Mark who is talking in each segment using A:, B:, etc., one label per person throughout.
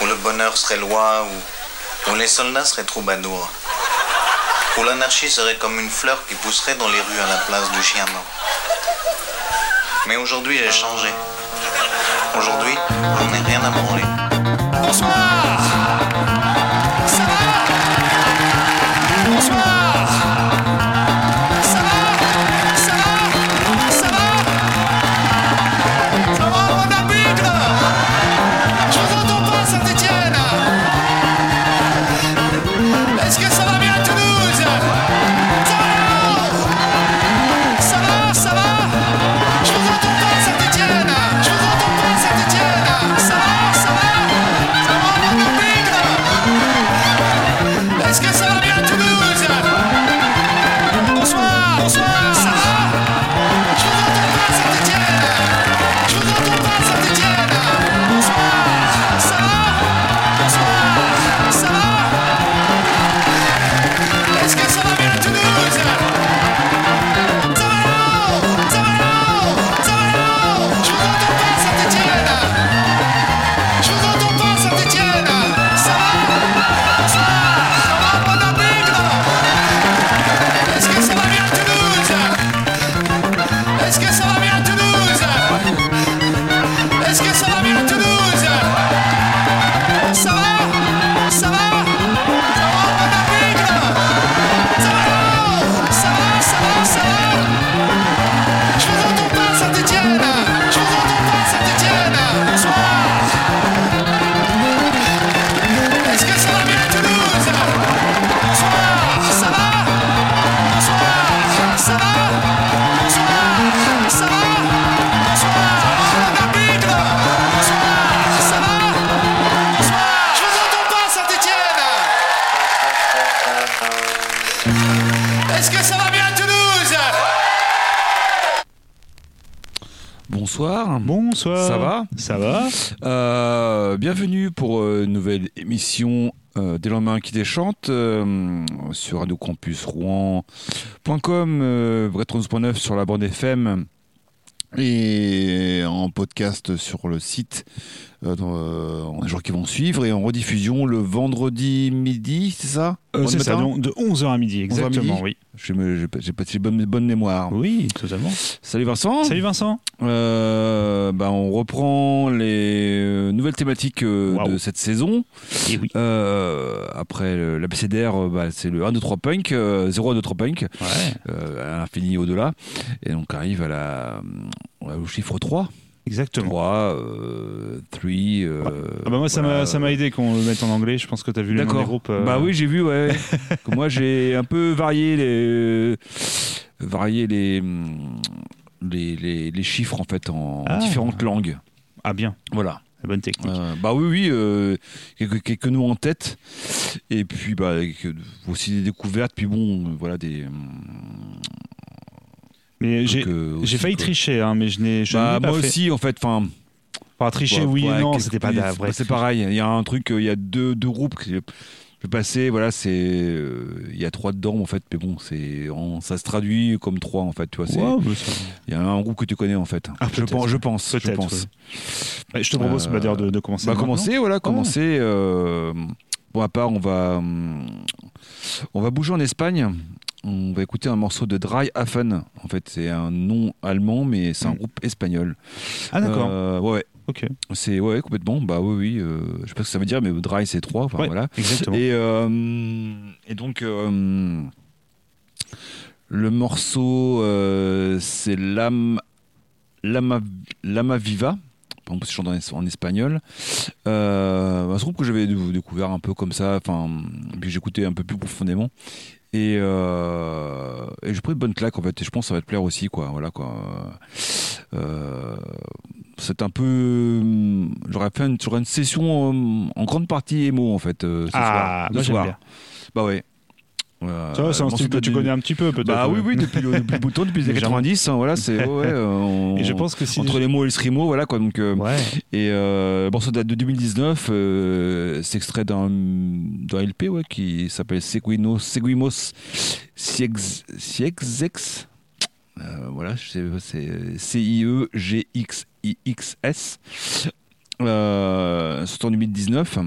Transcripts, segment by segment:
A: où le bonheur serait loi, où, où les soldats seraient troubadours, où l'anarchie serait comme une fleur qui pousserait dans les rues à la place du chien mort. Mais aujourd'hui, j'ai changé. Aujourd'hui, j'en ai rien à branler.
B: Bonsoir Bonsoir. Ça va Ça va
C: Euh, bienvenue pour euh, une nouvelle émission euh, des lendemains qui déchantent euh, sur Radio Campus Rouen.com, euh, Bretonus.9 sur la bande FM et en podcast sur le site dans, euh, en jours qui vont suivre et en rediffusion le vendredi midi, c'est ça
D: Euh, C'est ça, donc de 11h à midi,
C: 11h à
D: exactement,
C: midi
D: oui.
C: J'ai pas, j'ai bonne, bonne mémoire.
D: Oui, totalement.
C: Salut Vincent.
D: Salut Vincent.
C: Euh, bah, on reprend les euh, nouvelles thématiques euh,
D: Waouh.
C: de cette saison.
D: Et oui.
C: Euh, après euh, bah, c'est le 1, 2, 3 punk, euh, 0, 1, 2, 3 punk,
D: Ouais.
C: euh, à l'infini au-delà. Et donc arrive à la, au chiffre 3.
D: Exactement.
C: 3, euh, 3. euh,
D: Ah bah moi, ça
C: voilà.
D: m'a ça m'a aidé qu'on le mette en anglais. Je pense que tu as vu le nom des
C: D'accord.
D: groupes. euh,
C: Bah oui, j'ai vu, ouais. que moi, j'ai un peu varié les, varié les, les, les, les chiffres, en fait, en
D: Ah.
C: différentes langues.
D: Ah bien,
C: Voilà.
D: la bonne technique.
C: Euh, bah oui, oui, euh, quelques, quelques noms en tête. Et puis, bah, euh, aussi des découvertes. Puis bon, euh, voilà, des.
D: Mais j'ai
C: euh,
D: failli
C: quoi.
D: tricher, hein, mais je n'ai je
C: Bah,
D: pas
C: moi
D: fait.
C: aussi, en fait. Enfin,
D: Pas tricher,
C: ouais,
D: oui
C: ouais,
D: non, c'était pas la
C: c'est- pareil. Il y a un truc, euh, il y a deux, deux groupes. que Je vais passer, voilà, c'est. euh, Il y a trois dedans, en fait. Mais bon, c'est ça se traduit comme trois, en fait. Tu vois, c'est.
D: Ouais, bah,
C: Il y a un groupe que tu connais, en fait.
D: Ah,
C: je, pense, je pense. Je pense.
D: ouais. Ouais, Je te propose
C: Euh,
D: bah, de, de commencer.
C: Bah, commencer, voilà, commencer. euh, Pour ma part, on va, hum, on va bouger en Espagne. On va écouter un morceau de Dry Hafen. En fait, c'est un nom allemand, mais c'est un
D: Mm.
C: groupe espagnol.
D: Ah d'accord.
C: Euh, ouais,
D: Ok.
C: c'est ouais, complètement. Bah oui, oui. euh, je sais pas ce que ça veut dire, mais Dry c'est 3. Enfin,
D: Ouais,
C: voilà.
D: Exactement.
C: Et, euh, et donc, euh, le morceau, euh, c'est Lama, Lama, Lama Viva. Par exemple, si je chante en, es- en espagnol. Euh, un groupe que j'avais dé- découvert un peu comme ça, enfin, puis j'écoutais un peu plus profondément. Et, euh, et j'ai pris une bonne claque en fait, et je pense que ça va te plaire aussi, quoi. Voilà, quoi. Euh, c'est un peu. J'aurais fait une, une session en grande partie émo en fait euh, ce
D: Ah,
C: soir. ce soir. Bah ouais. Euh,
D: Ça c'est un style que tu connais un petit peu peut-être.
C: Bah oui, oui, depuis le, depuis le bout de temps, depuis les années
D: Légèrement.
C: 90, hein, voilà, c'est. ouais, ouais, on-
D: Et je pense que si.
C: Entre les mots et le screamo, voilà quoi. Donc, euh,
D: Ouais.
C: et euh, le morceau date de 2019, euh, c'est extrait d'un LP ouais, qui s'appelle Seguinos, Seguimos Siex- Siexex. Euh, voilà, c'est c'est C-I-E-G-X-I-X-S. sorti en 2019.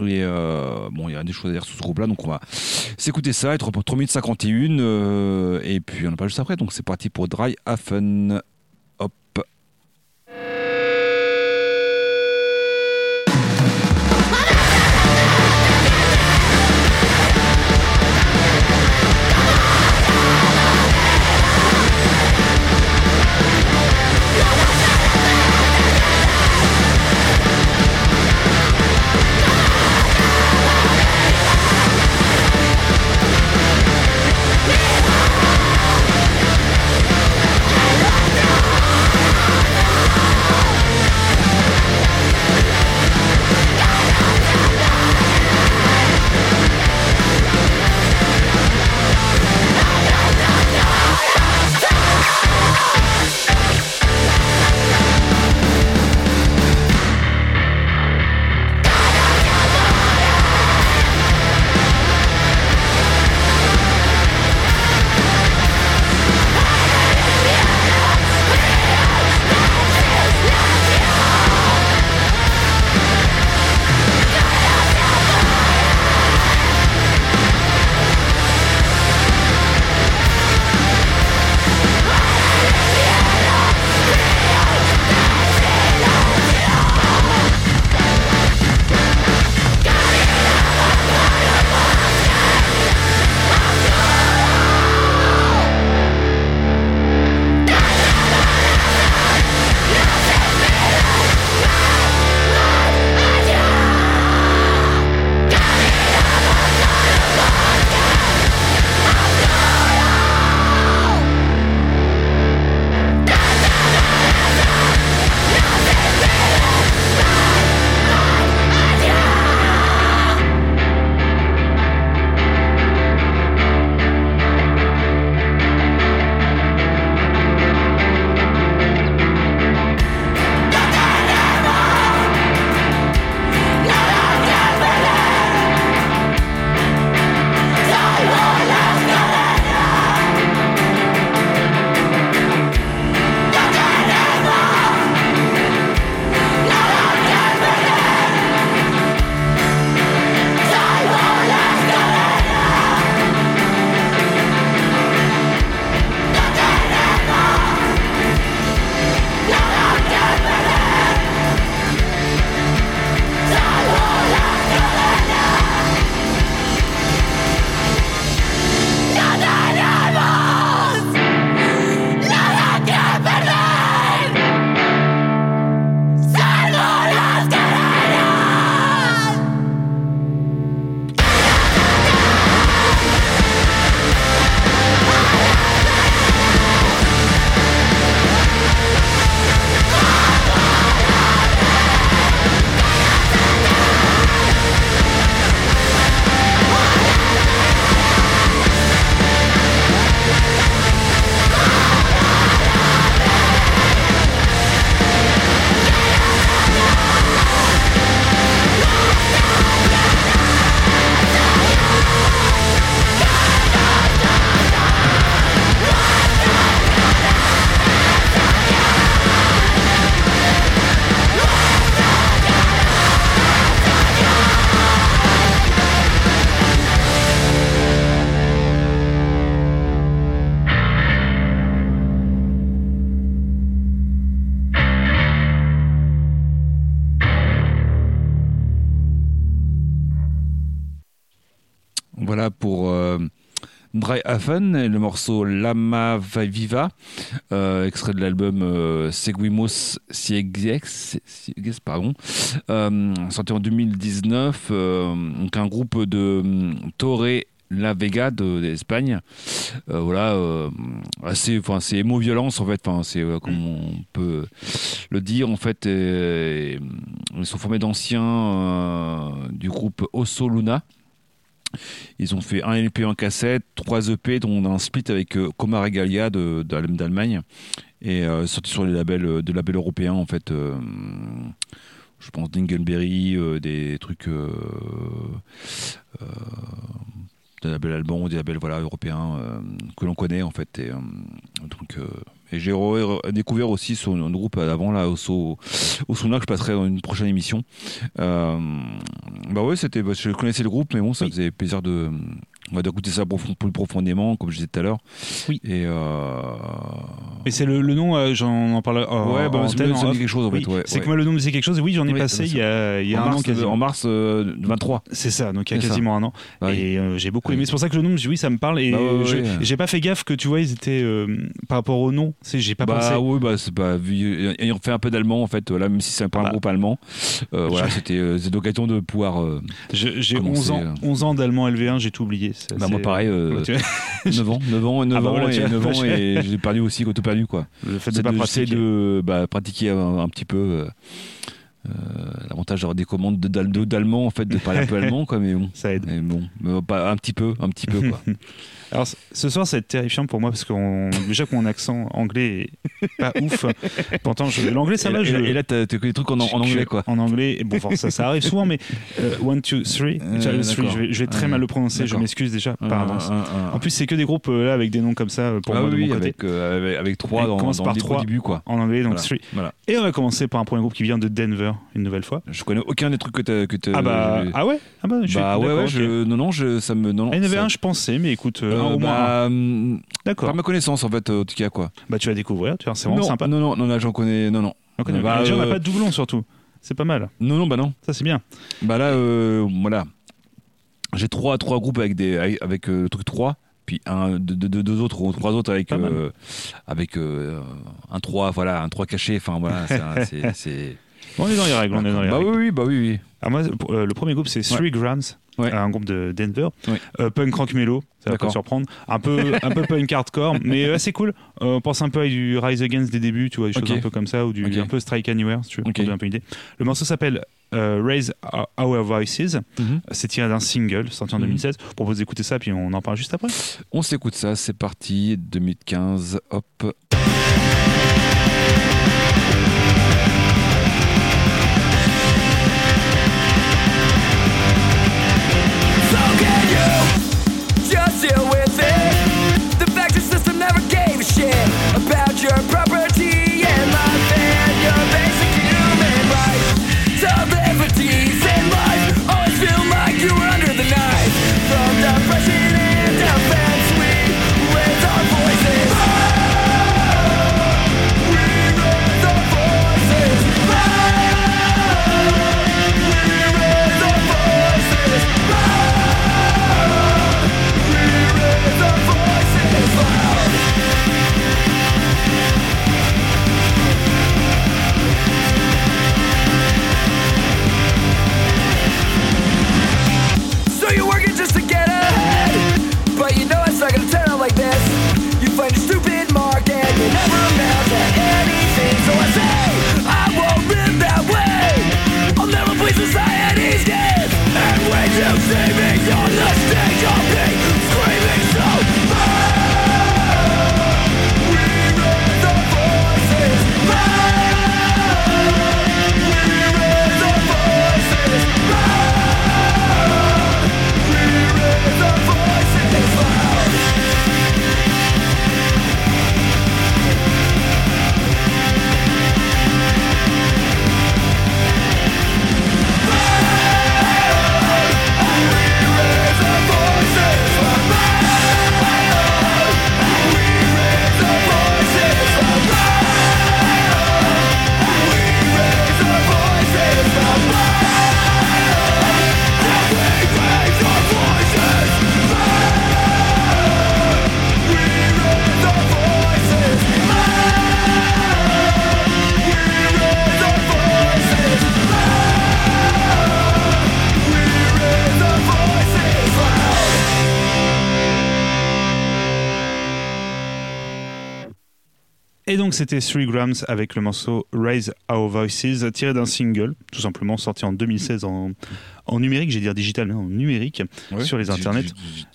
C: Et euh, bon, il y a des choses à dire sur ce groupe-là, donc on va s'écouter ça, être pour 3 minutes 51, euh, et puis on n'a pas juste après, donc c'est parti pour Dry Hafen. Et le morceau Lama Va Viva, euh, extrait de l'album euh, Seguimos Ciegues, pardon, euh, sorti en 2019. euh, donc un groupe de euh, Torre La Vega de- d'Espagne. Euh, voilà, euh, assez, enfin c'est émo-violence en fait. Enfin c'est euh, comme on peut le dire en fait. euh, ils sont formés d'anciens du groupe Osso Luna. Ils ont fait un LP en cassette, trois EP, dont un split avec euh, Coma Regalia d'Allemagne, et euh, sorti sur les labels, euh, des labels européens en fait. euh, je pense Dingleberry, des trucs. des labels allemands, des labels voilà, européens que l'on connaît en fait. Donc, et j'ai découvert aussi son groupe avant là, au, au, au Suna, que je passerai dans une prochaine émission. Euh, bah ouais, c'était, bah, je connaissais le groupe, mais bon, ça
D: Oui.
C: faisait plaisir de, on va d'écouter ça profond- plus profondément, comme je disais tout à l'heure.
D: Oui.
C: Et euh,
D: Mais c'est le, le nom, euh, j'en en parle en,
C: ouais, bah,
D: en antenne,
C: ça me dit quelque chose en
D: Oui,
C: fait. Ouais,
D: c'est
C: ouais.
D: que moi le nom me disait quelque chose. et Oui, j'en ai
C: Oui,
D: passé il y a, il y a
C: en,
D: un an
C: mars,
D: quasiment.
C: en mars euh, 23.
D: C'est ça, donc il y a
C: ça.
D: quasiment un an.
C: Ah.
D: Et euh, j'ai beaucoup
C: Oui.
D: aimé. C'est pour ça que le nom, je me suis dit, oui, ça me parle. Et
C: Bah
D: j'ai pas fait gaffe que tu vois, ils étaient euh, par rapport au nom. J'ai pas
C: bah
D: pensé.
C: oui, bah c'est pas. Ayant fait un peu d'allemand en fait, là, même si c'est pas un
D: Bah.
C: groupe allemand, euh, voilà, c'était euh, l'occasion de pouvoir. euh,
D: j'ai
C: Comment
D: 11
C: c'est,
D: ans,
C: euh
D: 11 ans d'allemand LV1, j'ai tout oublié. C'est
C: bah, moi pareil, euh,
D: Ouais, tu vois,
C: 9 ans, 9 ans, 9
D: Ah bah
C: ans
D: voilà,
C: et
D: vois.
C: 9 ans et j'ai perdu aussi, tout perdu quoi.
D: le fait de
C: C'est
D: pas
C: de,
D: pratiquer.
C: de bah, pratiquer un, un petit peu. euh, euh, L'avantage d'avoir des commandes de- d'al- de- d'allemand en fait, de parler un peu allemand quoi, mais bon.
D: Ça aide.
C: Mais bon, mais pas un petit peu, un petit peu quoi.
D: Alors ce soir, ça va être terrifiant pour moi parce que déjà que mon accent anglais est pas ouf. Pourtant, je- l'anglais, ça
C: et,
D: va.
C: là-
D: je...
C: et là, t'as des trucs en, en anglais quoi.
D: En anglais, bon, enfin, ça, ça arrive souvent, mais euh, one, two, three,
C: Euh,
D: Charlie Three, je vais, je vais très mal le prononcer. Je m'excuse déjà par avance. En plus, c'est que des groupes euh, là avec des noms comme ça euh, pour
C: ah
D: moi de
C: oui,
D: mon côté.
C: avec, euh, avec, trois dans,
D: commence
C: dans
D: par trois.
C: début quoi.
D: En anglais, donc
C: Voilà.
D: Three.
C: Voilà.
D: Et on va commencer par un premier groupe qui vient de Denver, une nouvelle fois.
C: Je connais aucun des trucs que t'as. que t'as-
D: ah bah, ah ouais? Ah bah, je
C: bah ouais, ouais, je, non, non, je, ça me. Non, non,
D: il y en avait
C: ça-
D: un, je pensais, mais écoute, euh,
C: Euh,
D: au moins
C: bah, hum,
D: D'accord.
C: Ma connaissance, en fait, euh, en tout cas, quoi.
D: Bah, tu vas découvrir, tu vois, c'est vraiment
C: non,
D: sympa.
C: Non, non, non, là, j'en connais. Non, non.
D: On connaît.
C: Bah,
D: Déjà, on n'a
C: euh,
D: pas de doublon surtout. C'est pas mal.
C: Non, non, bah non.
D: Ça, c'est bien.
C: Bah là, euh, voilà. J'ai trois, trois groupes avec, des, avec, avec, euh, le truc 3, puis un, deux, deux- autres ou trois autres avec, euh, avec euh, un 3, voilà, un 3 caché. Enfin, voilà, c'est
D: On est dans les règles, on est dans les
C: Bah
D: règles.
C: oui, oui, bah oui, oui.
D: Alors moi, pour- euh, le premier groupe, c'est Three Grams,
C: Ouais.
D: un groupe de Denver.
C: Ouais.
D: Euh, punk rock mellow, ça va pas surprendre. Un peu, un peu punk hardcore, mais assez cool. Euh, on pense un peu à du Rise Against des débuts, tu vois, des choses un peu comme ça, ou du un peu Strike Anywhere, si tu veux,
C: Ok.
D: pour un peu une idée. Le morceau s'appelle euh, Raise Our Voices.
C: Mhm.
D: C'est tiré d'un single sorti en
C: Mhm.
D: 2016. Je propose d'écouter ça, puis on en parle juste après.
C: On s'écoute ça, c'est parti, 2015, hop.
D: proper c'était 3 Grams avec le morceau Raise Our Voices, tiré d'un single, tout simplement sorti en 2016 en, en numérique, j'ai dire digital, mais en numérique, sur les internets.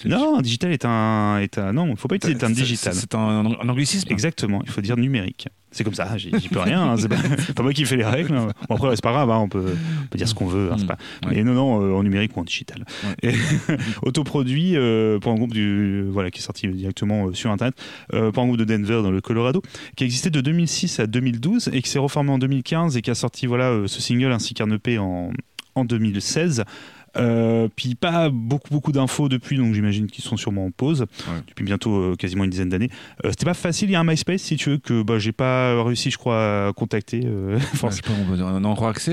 D: Non, digital est un, est un non, il faut pas utiliser le terme digital.
C: C'est un, un anglicisme.
D: Exactement, il faut dire numérique. C'est comme ça, j'y peux rien. hein, c'est pas, pas moi qui fais les règles. hein. Bon, après, c'est pas grave, hein, on, peut, on peut dire ce qu'on veut. hein, c'est
C: Mm.
D: pas...
C: Ouais.
D: Mais non, non, euh, en numérique ou en digital. Et autoproduit euh, pour un groupe du, voilà, qui est sorti directement euh, sur Internet, euh, pour un groupe de Denver dans le Colorado, qui a existé de 2006 à 2012 et qui s'est reformé en 2015 et qui a sorti voilà, ce single ainsi qu'un EP en, en 2016. Euh, puis pas beaucoup beaucoup d'infos depuis, donc j'imagine qu'ils sont sûrement en pause depuis bientôt euh, quasiment une dizaine d'années. Euh, C'était pas facile, il y a un MySpace si tu veux que bah, j'ai pas réussi, je crois, à contacter.
C: Ouais, je sais pas, on, peut- on a encore accès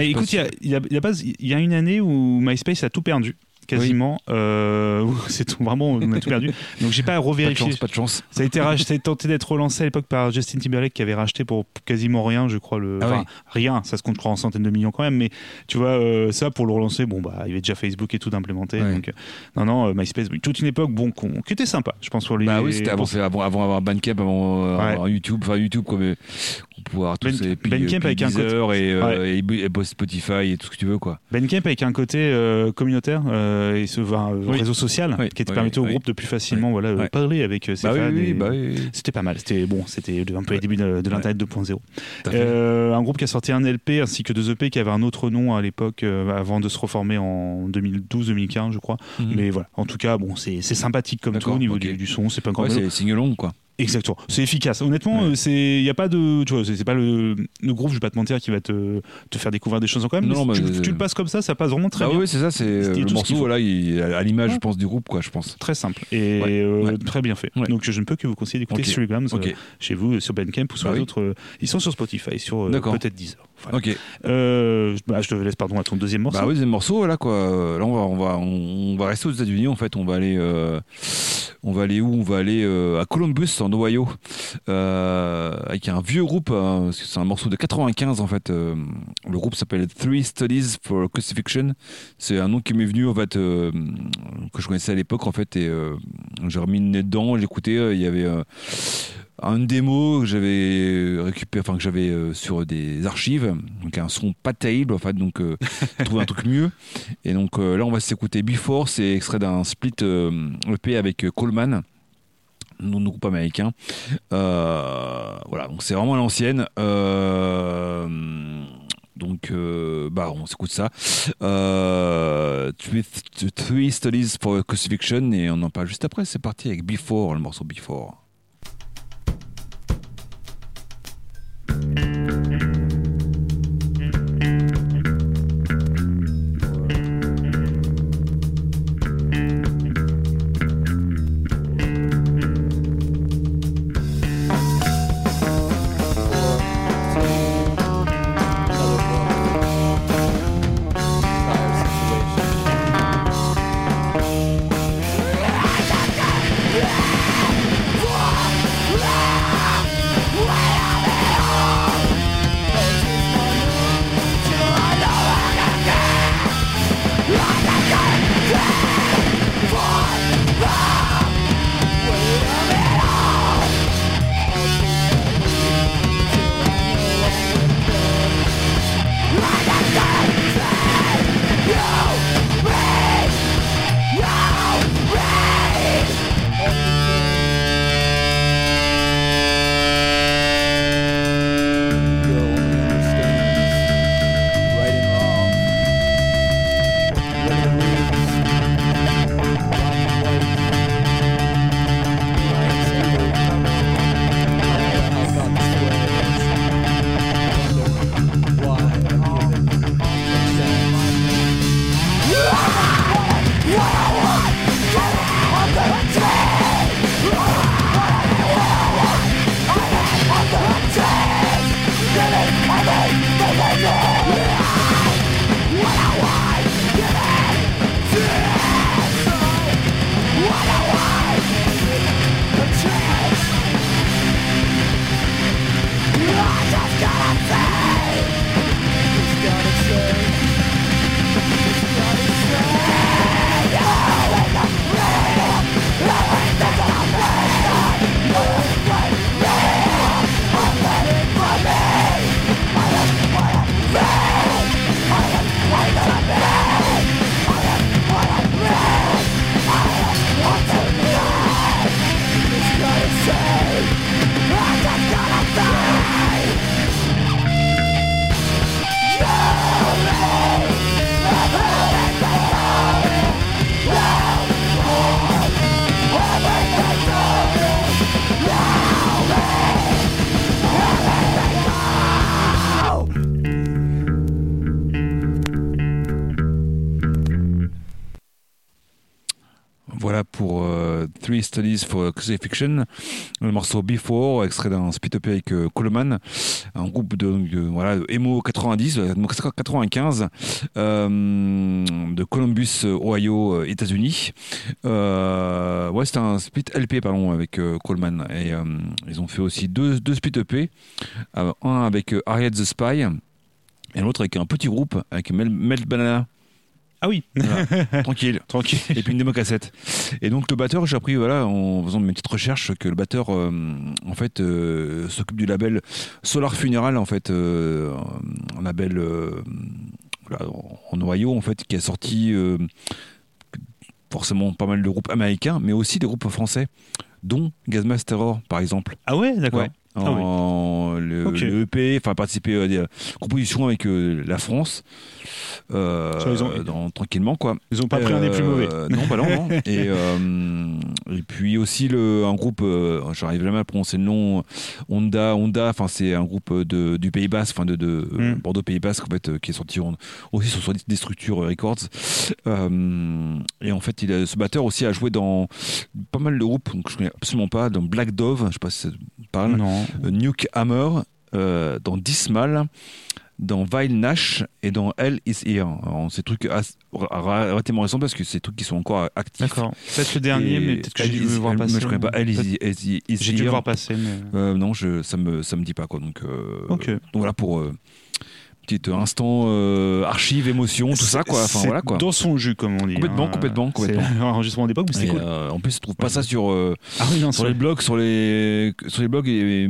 D: écoute,
C: si-
D: il y a, il y a- il y a pas- il y a une année où MySpace a tout perdu. Quasiment, Euh, où c'est vraiment, on a tout perdu. Donc j'ai pas
C: pas de
D: revérifié.
C: chance, pas de chance.
D: Ça a été racheté, tenté d'être relancé à l'époque par Justin Timberlake qui avait racheté pour quasiment rien, je crois. Le,
C: Ah
D: enfin,
C: oui.
D: Rien, ça se compte, je crois, en centaines de millions quand même. Mais tu vois, euh, ça pour le relancer, bon, bah, il y avait déjà Facebook et tout d'implémenter. Donc, euh, non, non, euh, MySpace, oui, toute une époque, bon, qu'on- qui était sympa, je pense, pour les.
C: Bah oui, c'était avant, avant, avant avoir Bandcamp, avant euh,
D: Ouais.
C: YouTube, enfin YouTube, comme euh, avoir tous
D: Ben-
C: ces puis,
D: Bandcamp
C: puis
D: avec un côté-
C: Deezer et, euh,
D: Ouais.
C: et, et Spotify et tout ce que tu veux, quoi.
D: Bandcamp avec un côté euh, communautaire euh, et ce enfin, euh,
C: Oui.
D: réseau social
C: Oui,
D: qui te
C: oui,
D: permettait au groupe de plus facilement voilà, euh, parler avec euh, ses
C: Bah
D: fans. et-
C: bah oui.
D: C'était pas mal, c'était bon, c'était un peu les débuts de, de l'internet 2.0.
C: Tout à fait.
D: Euh, un groupe qui a sorti un LP ainsi que deux EP qui avaient un autre nom à l'époque euh, avant de se reformer en 2012-2015 je crois.
C: Mhm.
D: Mais voilà, en tout cas bon c'est sympathique comme tout au niveau du, du son, c'est pas encore
C: Ouais, c'est single long, quoi.
D: Exactement, c'est efficace. Honnêtement,
C: Ouais.
D: euh, c'est il y a pas de tu vois, c'est pas le, le groupe, je vais pas te mentir, qui va te, te faire découvrir des choses même.
C: Non,
D: mais tu, tu le passes comme ça, ça passe vraiment très
C: Bah
D: bien.
C: oui, c'est ça, c'est le
D: ce
C: morceau, voilà, il, à l'image,
D: Ouais.
C: je pense, du groupe, quoi, je pense.
D: Très simple et
C: Ouais,
D: euh, très bien fait. Donc je ne peux que vous conseiller d'écouter
C: Ok.
D: Three Grams euh,
C: Ok,
D: chez vous sur Bandcamp ou sur
C: Bah
D: les
C: oui.
D: autres. ils sont sur Spotify, sur euh, peut-être Deezer. Voilà.
C: ok.
D: Bah, je te laisse pardon à ton deuxième morceau.
C: Bah oui, deuxième morceau, voilà quoi. Là, on va, on va, on, on va rester aux États-Unis. En fait, on va aller, on va aller où? On va aller à Columbus, en Ohio, euh, avec un vieux groupe. que c'est un morceau de 95 en fait. euh, le groupe s'appelle Three Studies for Crucifixion. C'est un nom qui m'est venu en fait, euh, que je connaissais à l'époque en fait, et euh, j'ai remis le nez dedans. Euh, Il y avait. euh, un démo que j'avais récupéré, enfin que j'avais euh, sur des archives, donc un son pas terrible en fait, donc euh, trouver un truc mieux. Et donc euh, là on va s'écouter Before, c'est extrait d'un split euh, EP avec euh, Coleman, nom de groupe américain. Euh, voilà, donc c'est vraiment l'ancienne. Euh, donc, euh, bah, on s'écoute ça. Euh, three, three Studies for Crucifixion et on en parle juste après. C'est parti avec Before, le morceau Before. Studies for Crucifixion, le morceau Before, extrait d'un split up avec euh, Coleman, un groupe de, voilà emo 90, euh, 95 euh, de Columbus, Ohio, euh, États-Unis. Euh, ouais, c'était un split LP pardon avec euh, Coleman et euh, ils ont fait aussi deux deux split EP, euh, un avec euh, Harriet the Spy et l'autre avec un petit groupe avec Mel, Mel Banana.
D: Ah oui,
C: Voilà. tranquille, tranquille. Et puis une démo cassette. Et donc le batteur, j'ai appris voilà en faisant mes petites recherches que le batteur euh, en fait euh, s'occupe du label Solar Funeral en fait euh, un label en Ohio en fait qui a sorti forcément pas mal de groupes américains, mais aussi des groupes français, dont Gazmas Terror par exemple.
D: ah ouais, d'accord.
C: Ouais.
D: Ah oui.
C: En- le,
D: Ok.
C: le EP, enfin participer à des euh, compositions avec euh, la France, euh,
D: ont-
C: dans- tranquillement quoi.
D: Ils ont pas pris un des plus mauvais.
C: Non, pas non, non. Et, et puis aussi le, un groupe, j'arrive jamais à prononcer le nom, Honda, Honda, enfin c'est un groupe de, du Pays Basque, enfin de, de
D: Mm.
C: Bordeaux Pays Basque en fait, qui est sorti en- aussi sur des structures Records. Et en fait, il a, ce batteur aussi a joué dans pas mal de groupes, donc je connais absolument pas, dans Black Dove, je sais pas si ça parle,
D: Non.
C: Euh, Nuke Hammer, euh, dans Dismal, dans Vile Nash et dans Hell is Here. Alors, des trucs relativement récents parce que c'est des trucs qui sont encore actifs.
D: D'accord. Peut-être le dernier,
C: Et
D: mais peut-être que j'ai dû le voir passer.
C: Moi, je connais pas Hell is, is- is
D: J'ai dû le voir passer, mais.
C: Euh, non, je, ça me ça me dit pas quoi. Donc, euh, donc voilà pour euh, petit instant euh, archive, émotion, tout ça quoi. Enfin voilà quoi.
D: Dans son jus, comme on dit.
C: Complètement,
D: hein.
C: complètement, complètement.
D: un enregistrement d'époque, mais c'est cool.
C: euh, en plus, je trouve pas ça sur euh,
D: Ah oui, non,
C: sur les blogs, sur les sur les blogs et, et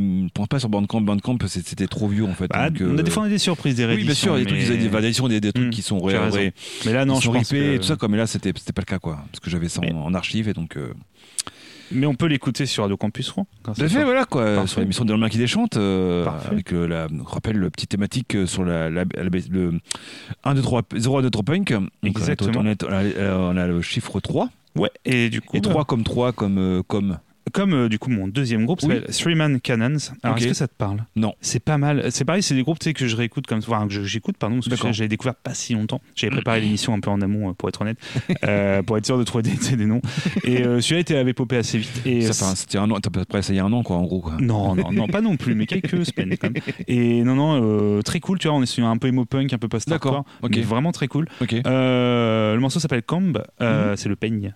C: pas sur Bandcamp. Bandcamp, c'était trop vieux en fait.
D: Bah,
C: donc,
D: on a
C: euh,
D: des fois on a des surprises, des
C: Oui, bien sûr, des
D: rééditions,
C: trucs, ils ont des
D: mais-
C: des, des trucs qui sont
D: tu
C: ré,
D: Mais là, non, je
C: sont
D: pense
C: ripés
D: que-
C: et tout ça, quoi. Mais là, c'était c'était pas le cas, quoi. Parce que j'avais ça en,
D: Mais-
C: en archive et donc. Euh...
D: Mais on peut l'écouter sur Radio Campus Rouen.
C: à fait, voilà, quoi.
D: Parfait.
C: Sur l'émission de main qui déchante, euh,
D: Parfait.
C: avec euh, la, je rappelle, le petit thématique euh, sur la, la- la- le 1, 2, 3, 0, 2, 3 punk. Donc,
D: Exactement.
C: On, est- on, est- on a, on a le chiffre 3.
D: Ouais, et du coup.
C: Et 3 comme 3 comme. euh, comme...
D: Comme euh, du coup mon deuxième groupe
C: Oui.
D: s'appelle Three Man Cannons. Alors est-ce que ça te parle?
C: Non.
D: C'est pas mal. C'est pareil, c'est des groupes que je réécoute comme enfin, que j'écoute pardon parce que j'avais découvert pas si longtemps. J'avais préparé l'émission un peu en amont euh, pour être honnête, euh, pour être sûr de trouver des, noms. Et euh, celui-là était avait popé assez vite. Et
C: C'était un an, t'as y a un an, quoi, en gros. Quoi.
D: non, non, non, pas non plus, mais quelques semaines quand même. Et non, non, très cool, tu vois, on est sur un peu emo punk, un peu post-hardcore.
C: D'accord, ok.
D: mais Vraiment très cool.
C: Ok,
D: Euh, le morceau s'appelle Comb,
C: Mhm.
D: c'est le peigne,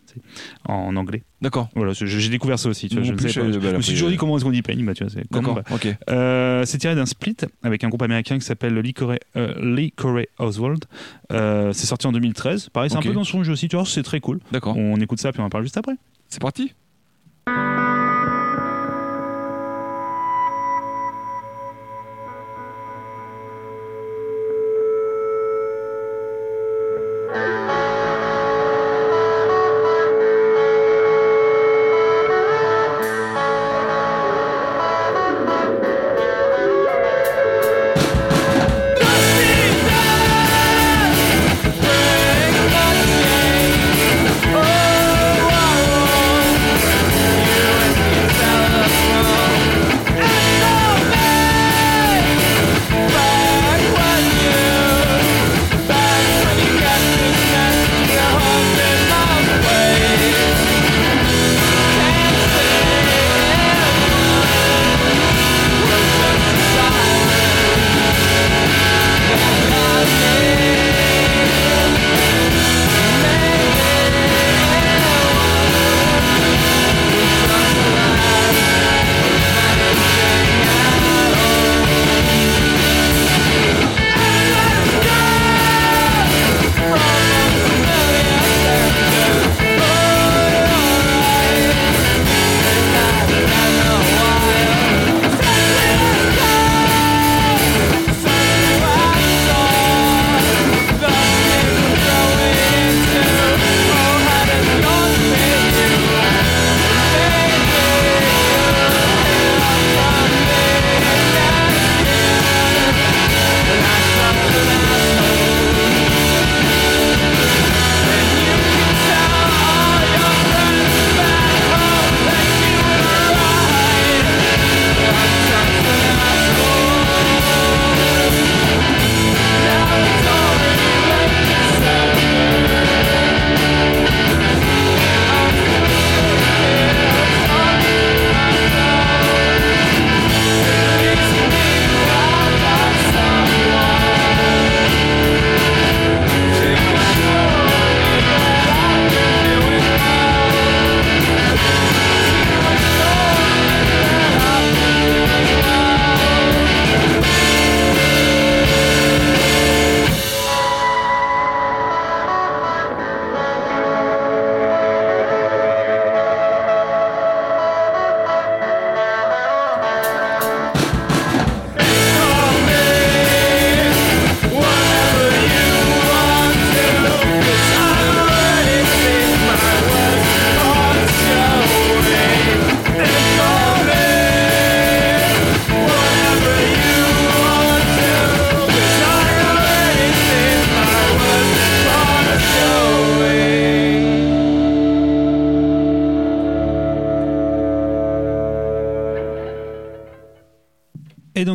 D: en anglais.
C: d'accord.
D: Voilà, j'ai découvert ça aussi, tu vois,
C: Moi
D: je,
C: plus,
D: pas.
C: je- bah,
D: Je me suis toujours
C: euh,
D: dit comment est-ce qu'on dit peigne, bah, tu vois, c'est
C: D'accord,
D: Comb.
C: ok.
D: Euh, c'est tiré d'un split avec un groupe américain qui s'appelle Lee Corey, euh, Lee Corey Oswald. Euh, c'est sorti en 2013. Pareil, c'est un peu dans son jeu aussi, tu vois, c'est très cool.
C: D'accord.
D: On écoute ça puis on en parle juste après.
C: C'est parti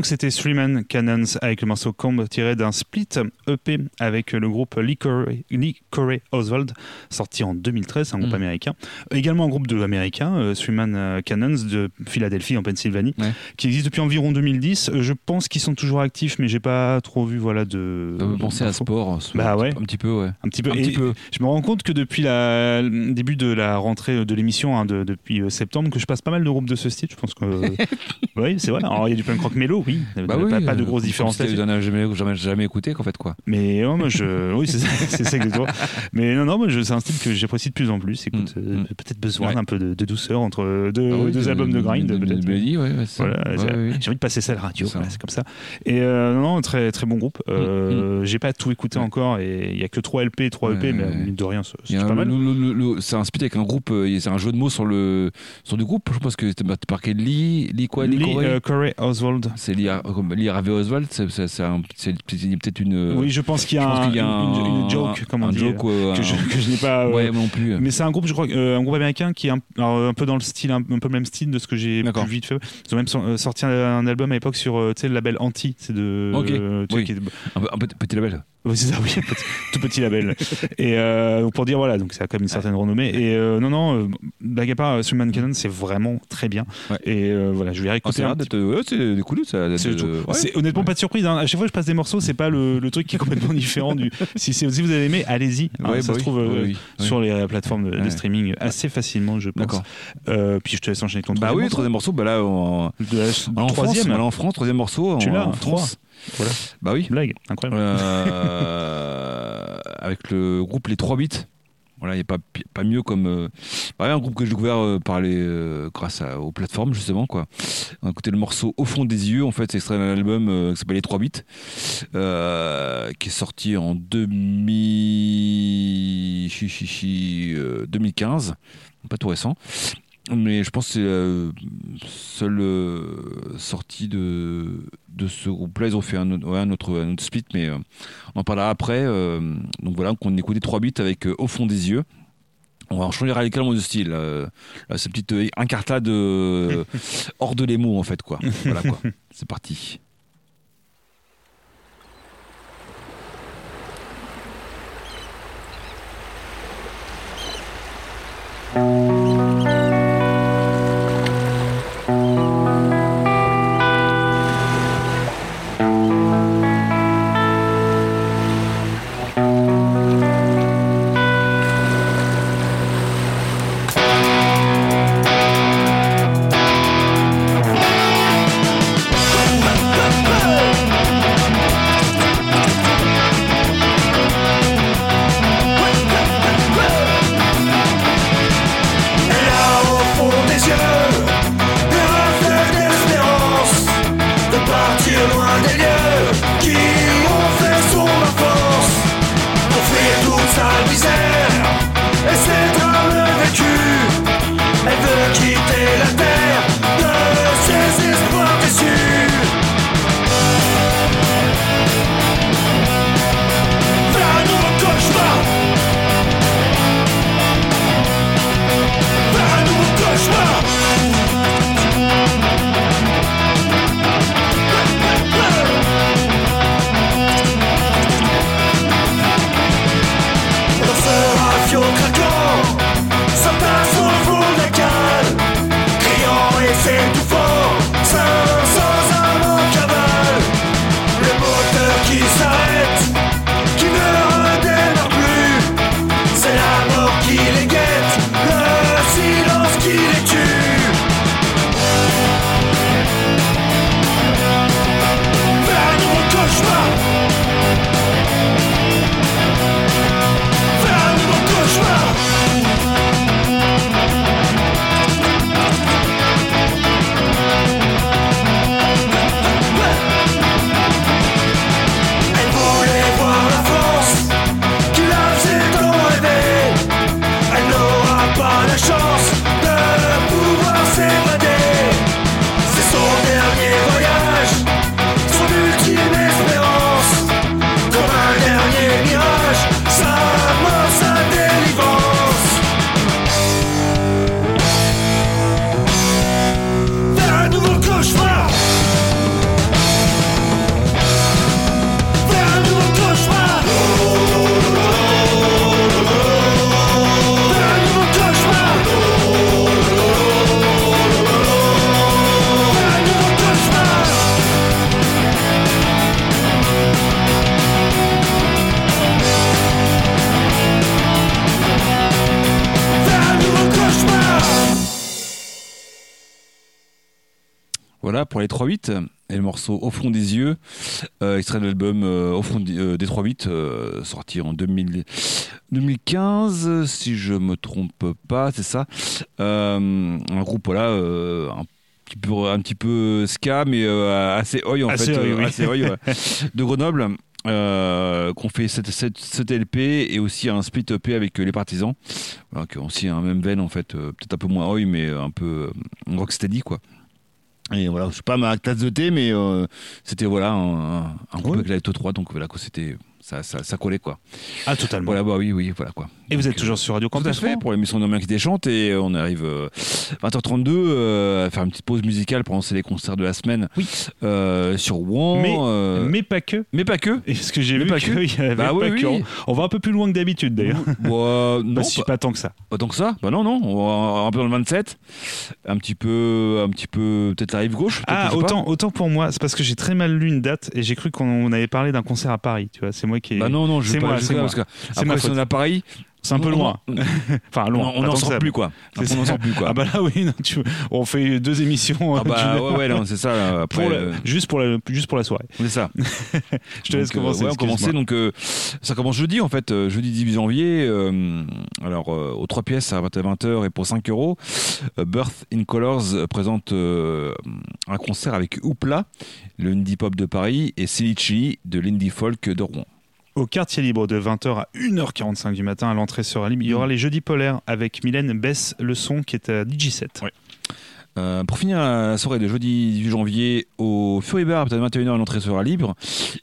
D: donc c'était Three Man Cannons avec le morceau Combe tiré d'un split EP avec le groupe Lee Corey, Lee Corey Oswald, sorti en 2013, c'est un groupe
C: Mhm.
D: américain. Également un groupe de américains, euh, euh, Cannons de Philadelphie en Pennsylvanie,
C: Ouais.
D: qui existe depuis environ 2010. Euh, Je pense qu'ils sont toujours actifs, mais j'ai pas trop vu voilà de.
C: Ça me penser à sport. ce-
D: Bah
C: un petit-
D: ouais.
C: Un petit peu, ouais.
D: Un petit peu.
C: Un
D: Et
C: petit peu.
D: Je me rends compte que depuis le début de la rentrée de l'émission, hein, de- depuis euh, septembre, que je passe pas mal de groupes de ce style. Je pense que. oui, c'est vrai. Alors, il y a du punk rock mélo, oui.
C: Bah
D: pas,
C: oui,
D: pas de
C: euh,
D: différences
C: si
D: là-dessus.
C: J'en ai jamais, jamais, jamais écouté, qu'en fait, quoi.
D: Mais ouais, moi, je. Oui, c'est ça, c'est ça exactement. Mais non, non, moi, c'est un style que j'apprécie de plus en plus. Écoute,
C: Mm,
D: euh,
C: mm.
D: peut-être besoin
C: Ouais.
D: d'un peu de, de douceur entre deux,
C: Ah oui,
D: deux
C: de-
D: albums de grind.
C: de- de-
D: peut-être.
C: ouais, ouais.
D: Voilà, j'ai envie de passer ça à la radio, voilà, c'est comme ça. Et euh, non, non, très, très bon groupe. Euh, J'ai pas tout écouté encore et il y a que 3 LP, 3 EP, mais de rien, c'est pas mal.
C: c'est un split avec un groupe, euh, c'est un jeu de mots sur le sur du groupe. Je pense que c'était marqué Lee, Lee quoi, Lee, Corey
D: Oswald.
C: C'est Comme Lee Harvey Oswald. C'est peut-être une. euh,
D: oui, je pense qu'il y un-
C: qu'il y a
D: une, une
C: un-
D: joke, comme on
C: un
D: dit,
C: joke,
D: euh, que, je, que je n'ai pas. euh,
C: Ouais, moi non plus.
D: Mais c'est un groupe, je crois, euh, un groupe américain qui est un, un peu dans le style, un, peu le même style de ce que j'ai plus vite fait. Ils ont même sor- euh, sorti un, album à l'époque sur euh, le label Anti. C'est de.
C: Ok,
D: euh,
C: oui.
D: est-
C: Un, petit label.
D: Oui, c'est ça, oui, tout petit label. Et euh, pour dire, voilà, donc ça a quand même une certaine renommée. Et euh, non, non, euh, blague à part, Cannon, c'est vraiment très bien.
C: Ouais.
D: Et euh, voilà, je vais
C: Ah,
D: réécouter
C: c'est. Ouais, cool. Ça,
D: c'est honnêtement pas de surprise. hein. À chaque fois que je passe des morceaux, c'est pas le, le truc qui est complètement différent du. Si, si vous avez aimé, allez-y. hein. Ça
C: bah
D: se
C: oui,
D: trouve
C: oui, oui.
D: sur les plateformes de, streaming assez facilement, je pense.
C: D'accord.
D: Puis je te laisse enchaîner avec ton
C: Bah
D: troisième
C: oui,
D: morceau.
C: troisième morceau. Bah là, en,
D: De la-
C: en
D: troisième.
C: France, en France, troisième morceau.
D: Tu
C: en-
D: l'as,
C: en
D: trois. Voilà.
C: Bah oui.
D: Blague, incroyable.
C: Euh, avec le groupe Les 3 Bits. Voilà, il n'y a pas, pas mieux comme. Euh, bah, un groupe que j'ai découvert euh, par les, euh, grâce à- aux plateformes, justement. Quoi. On a écouté le morceau Au fond des yeux, en fait, c'est extrait d'un album qui s'appelle Les 3 Bits, qui est sorti en 2000... chi, chi, chi, euh, 2015, pas tout récent. Mais je pense que c'est la seule euh, sortie de, de ce groupe-là. Ils ont fait un, ouais, un autre, un autre split, mais euh, on en parlera après. euh, donc voilà, on écoutait 3 bits avec euh, Au fond des yeux. On va en changer radicalement de style. Euh, là, c'est une petite euh, incartade euh, hors de les mots, en fait. quoi. Voilà quoi. C'est parti.
E: les
C: 3-8 et le morceau Au fond des yeux, euh, extrait de l'album euh, Au fond des, euh, des 3-8, euh, sorti en 2000 2015, si je me trompe pas, c'est ça. Un groupe voilà, un petit peu un petit peu ska mais assez oi en
D: Assez
C: fait,
D: oi, oui.
C: assez oi, ouais. de Grenoble. Euh, qu'on fait cette, cette, cette LP et aussi un split EP avec euh, les partisans voilà, qui ont aussi un même veine en fait euh, peut-être un peu moins oi mais un peu rocksteady quoi et voilà, je sais pas ma tasse de thé, mais euh, c'était voilà un, groupe
D: Ouais.
C: avec la Eto 3, donc voilà quoi, c'était ça, ça, ça collait quoi.
D: Ah, totalement.
C: Voilà, bah oui, oui, voilà quoi.
D: Et vous êtes toujours sur Radio
C: tout à
D: Campus
C: fait pour l'émission de qui déchante et euh, on arrive euh, 20h32 euh, à faire une petite pause musicale pour lancer les concerts de la semaine
D: Oui.
C: euh, sur Rouen.
D: Mais-
C: euh,
D: Mais pas que.
C: mais pas que.
D: Et ce que j'ai vu,
C: pas
D: qu'il
C: que.
D: y avait
C: Bah
D: pas
C: oui,
D: que.
C: oui.
D: On, va un peu plus loin que d'habitude d'ailleurs.
C: Bah, non,
D: Pas, si-
C: pas,
D: tant que ça.
C: pas tant que ça. Bah non, non. On va un peu dans le 27. Un petit peu, un petit peu, peut-être la rive gauche.
D: Ah, autant, autant pour moi, c'est parce que j'ai très mal lu une date et j'ai cru qu'on avait parlé d'un concert à Paris. Tu vois, c'est moi qui. ai-
C: Bah non, non, je
D: C'est moi, c'est moi.
C: parce que
D: C'est ma
C: après, si
D: faute.
C: on est à Paris,
D: C'est un peu loin. enfin, loin.
C: on n'en sort plus quoi. On n'en sort plus quoi.
D: Ah bah là oui, non, tu- on fait deux émissions.
C: Ah
D: euh,
C: bah ouais, ouais, non, c'est ça. là, Après,
D: Pour la-
C: euh,
D: juste, pour la, juste pour la soirée.
C: c'est ça.
D: Je te laisse
C: euh,
D: commencer.
C: ouais, on commençait. Donc, euh, ça commence jeudi, en fait, euh, jeudi 18 janvier. euh, alors, euh, aux trois pièces à 20h et pour 5 euros. euh, Birth in Colors euh, présente euh, un concert avec Oupla, le indie pop de Paris, et Silichi de l'indie folk de Rouen.
D: Au quartier libre de 20h à 1h45 du matin, à l'entrée sera libre. Il y aura les jeudis polaires avec Mylène Baisse le son qui est à DJ7.
C: Ouais. Euh, pour finir la soirée de jeudi 18 janvier au Fury Bar, peut-être 21h, l'entrée sera libre.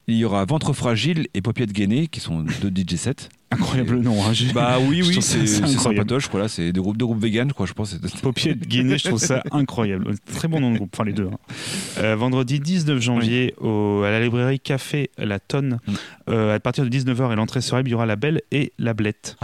C: Il y aura Ventre Fragile et Paupiette Gainée, qui sont deux DJ sets.
D: Incroyable nom. Hein,
C: Bah oui, oui, c'est sympatoche, quoi. là, C'est deux groupes, deux groupes vegan, quoi, je pense.
D: de Guinée, je trouve ça incroyable. Très bon nom de groupe, enfin les deux. hein. Euh, vendredi 19 janvier au, à la librairie Café La Tonne,
C: Mm.
D: euh, à partir de 19h et l'entrée sera libre, il y aura la Belle et la Blette.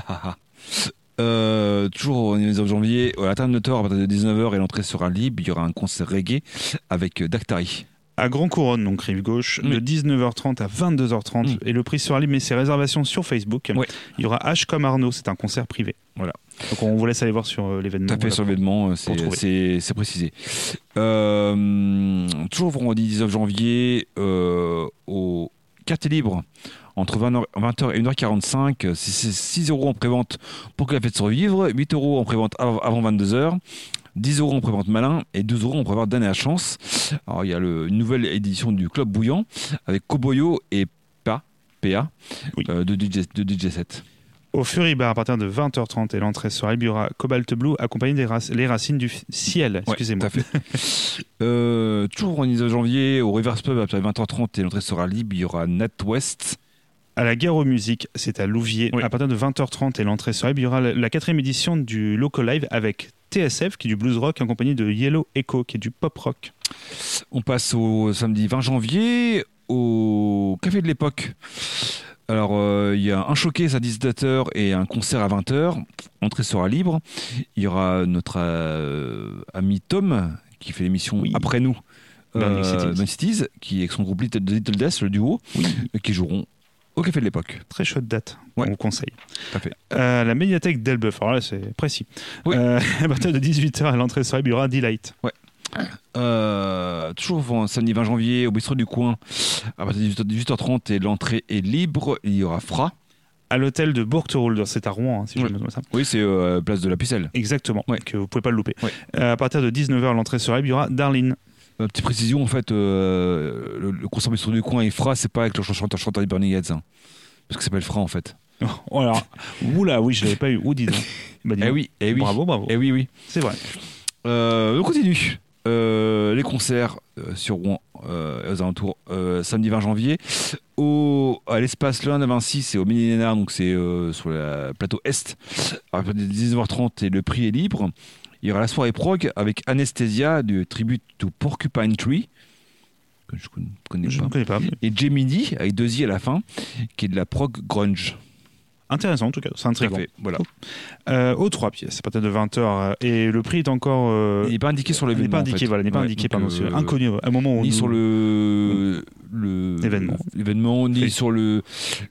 C: Euh, toujours au 19 janvier, à la Taverne de Thor, à partir de 19h et l'entrée sera libre. Il y aura un concert reggae avec euh, Dactari.
D: À Grand Couronne, donc rive gauche,
C: Oui.
D: de 19h30 à 22h30
C: Mm.
D: et le prix sera libre, mais c'est réservation sur Facebook. Il y aura H comme Arnaud, c'est un concert privé.
C: Voilà.
D: Donc on vous laisse aller voir sur euh, l'événement. Voilà.
C: sur l'événement, euh, c'est- précisé. Euh, toujours vendredi 19 janvier euh, au quartier libre entre 20h, 20h et 1h45, c'est c'est 6 euros en prévente pour que la fête survive, 8 euros en prévente av- avant 22h, 10 euros en prévente malin et 12 euros en prévente d'année à chance. Alors il y a le, une nouvelle édition du Club Bouillant avec Koboyo et PA, PA
D: Oui.
C: euh, de, DJ, de DJ 7.
D: Au Fury Bar à partir de 20h30 et l'entrée sera libre, il y aura Cobalt Blue accompagné des rac- les racines du ciel.
C: Ouais,
D: Excusez-moi.
C: tout à fait. Euh, toujours au 19 janvier, au Rivers Pub, à 20h30 et l'entrée sera libre, il y aura NatWest.
D: À la Guerre aux Musiques, c'est à Louviers.
C: Oui.
D: À partir de 20h30 et l'entrée sera libre, il y aura la, quatrième édition du Loco Live avec TSF, qui est du blues rock, accompagné de Yellow Echo, qui est du pop rock.
C: On passe au samedi 20 janvier, au Café de l'époque. Alors, euh, il y a un showcase à 17h et un concert à 20h. L'entrée sera libre. Il y aura notre euh, ami Tom, qui fait l'émission
D: Oui.
C: après nous, euh,
D: Cities.
C: Qui est avec son groupe Little, Death, le duo, qui joueront au Café de l'époque.
D: Très chouette date,
C: Ouais.
D: on vous conseille.
C: Tout à fait.
D: Euh, la médiathèque d'Elbeuf, alors là c'est précis.
C: Oui.
D: Euh, à partir de 18h à l'entrée sera libre, il y aura Delight.
C: Euh, toujours samedi 20 janvier au bistrot du coin à partir de 18h 18h30 et l'entrée est libre. Il y aura Fra.
D: À l'hôtel de Bourgteroulder, c'est à Rouen, hein, si je
C: Ouais.
D: me trompe pas.
C: Oui, c'est place de la Pucelle.
D: Exactement,
C: Ouais.
D: que vous pouvez pas le louper.
C: Ouais.
D: À partir de 19h, l'entrée sera libre, il y aura Darlene.
C: Euh, petite précision, en fait, euh, le, le bistrot du coin et Fra, c'est pas avec le chanteur, chanteur des Burning Heads. hein. parce que ça s'appelle Fra en fait.
D: Oh, alors, oula, oui, je l'avais pas eu. Où dis donc Bah, dis
C: Eh oui, eh oui.
D: Bravo, bravo.
C: Eh oui, oui.
D: C'est vrai.
C: Euh, on continue. Euh, les concerts euh, sur Rouen euh, aux alentours samedi 20 janvier au, à l'espace Leun à Vinci c'est au Millénaire donc c'est sur le plateau Est à partir de 19h30 et le prix est libre il y aura la soirée prog avec Anesthesia du tribute to Porcupine Tree que je connais,
D: Je
C: pas
D: ne connais pas.
C: et Gemini avec deux i à la fin qui est de la prog grunge
D: Intéressant en tout cas, c'est intriguant.
C: fait, voilà
D: Euh, aux trois pièces, à partir de 20h. et le prix est encore. euh,
C: il n'est pas indiqué sur
D: il n'est pas
C: en
D: indiqué,
C: fait.
D: voilà, il n'est pas
C: Ouais,
D: indiqué, pardon,
C: euh,
D: inconnu. À un moment où
C: ni
D: nous-
C: sur le le
D: L'événement.
C: l'événement ni
D: Oui.
C: sur le